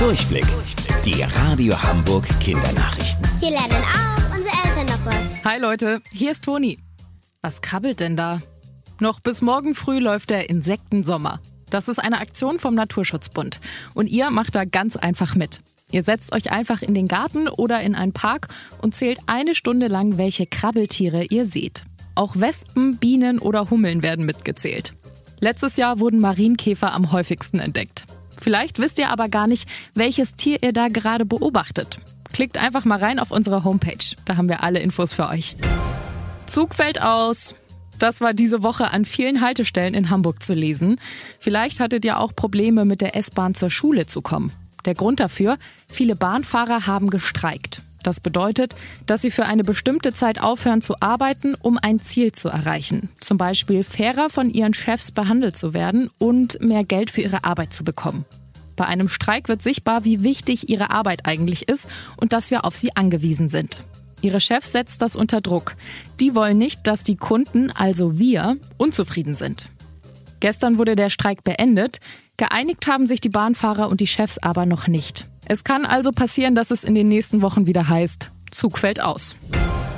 Durchblick. Die Radio Hamburg Kindernachrichten. Hier lernen auch unsere Eltern noch was. Hi Leute, hier ist Toni. Was krabbelt denn da? Noch bis morgen früh läuft der Insektensommer. Das ist eine Aktion vom Naturschutzbund. Und ihr macht da ganz einfach mit. Ihr setzt euch einfach in den Garten oder in einen Park und zählt eine Stunde lang, welche Krabbeltiere ihr seht. Auch Wespen, Bienen oder Hummeln werden mitgezählt. Letztes Jahr wurden Marienkäfer am häufigsten entdeckt. Vielleicht wisst ihr aber gar nicht, welches Tier ihr da gerade beobachtet. Klickt einfach mal rein auf unsere Homepage. Da haben wir alle Infos für euch. Zug fällt aus. Das war diese Woche an vielen Haltestellen in Hamburg zu lesen. Vielleicht hattet ihr auch Probleme mit der S-Bahn zur Schule zu kommen. Der Grund dafür, viele Bahnfahrer haben gestreikt. Das bedeutet, dass sie für eine bestimmte Zeit aufhören zu arbeiten, um ein Ziel zu erreichen. Zum Beispiel fairer von ihren Chefs behandelt zu werden und mehr Geld für ihre Arbeit zu bekommen. Bei einem Streik wird sichtbar, wie wichtig ihre Arbeit eigentlich ist und dass wir auf sie angewiesen sind. Ihre Chefs setzt das unter Druck. Die wollen nicht, dass die Kunden, also wir, unzufrieden sind. Gestern wurde der Streik beendet. Geeinigt haben sich die Bahnfahrer und die Chefs aber noch nicht. Es kann also passieren, dass es in den nächsten Wochen wieder heißt, Zug fällt aus.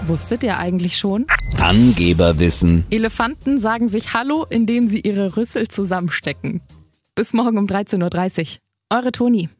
Wusstet ihr eigentlich schon? Angeberwissen. Elefanten sagen sich Hallo, indem sie ihre Rüssel zusammenstecken. Bis morgen um 13.30 Uhr. Eure Toni.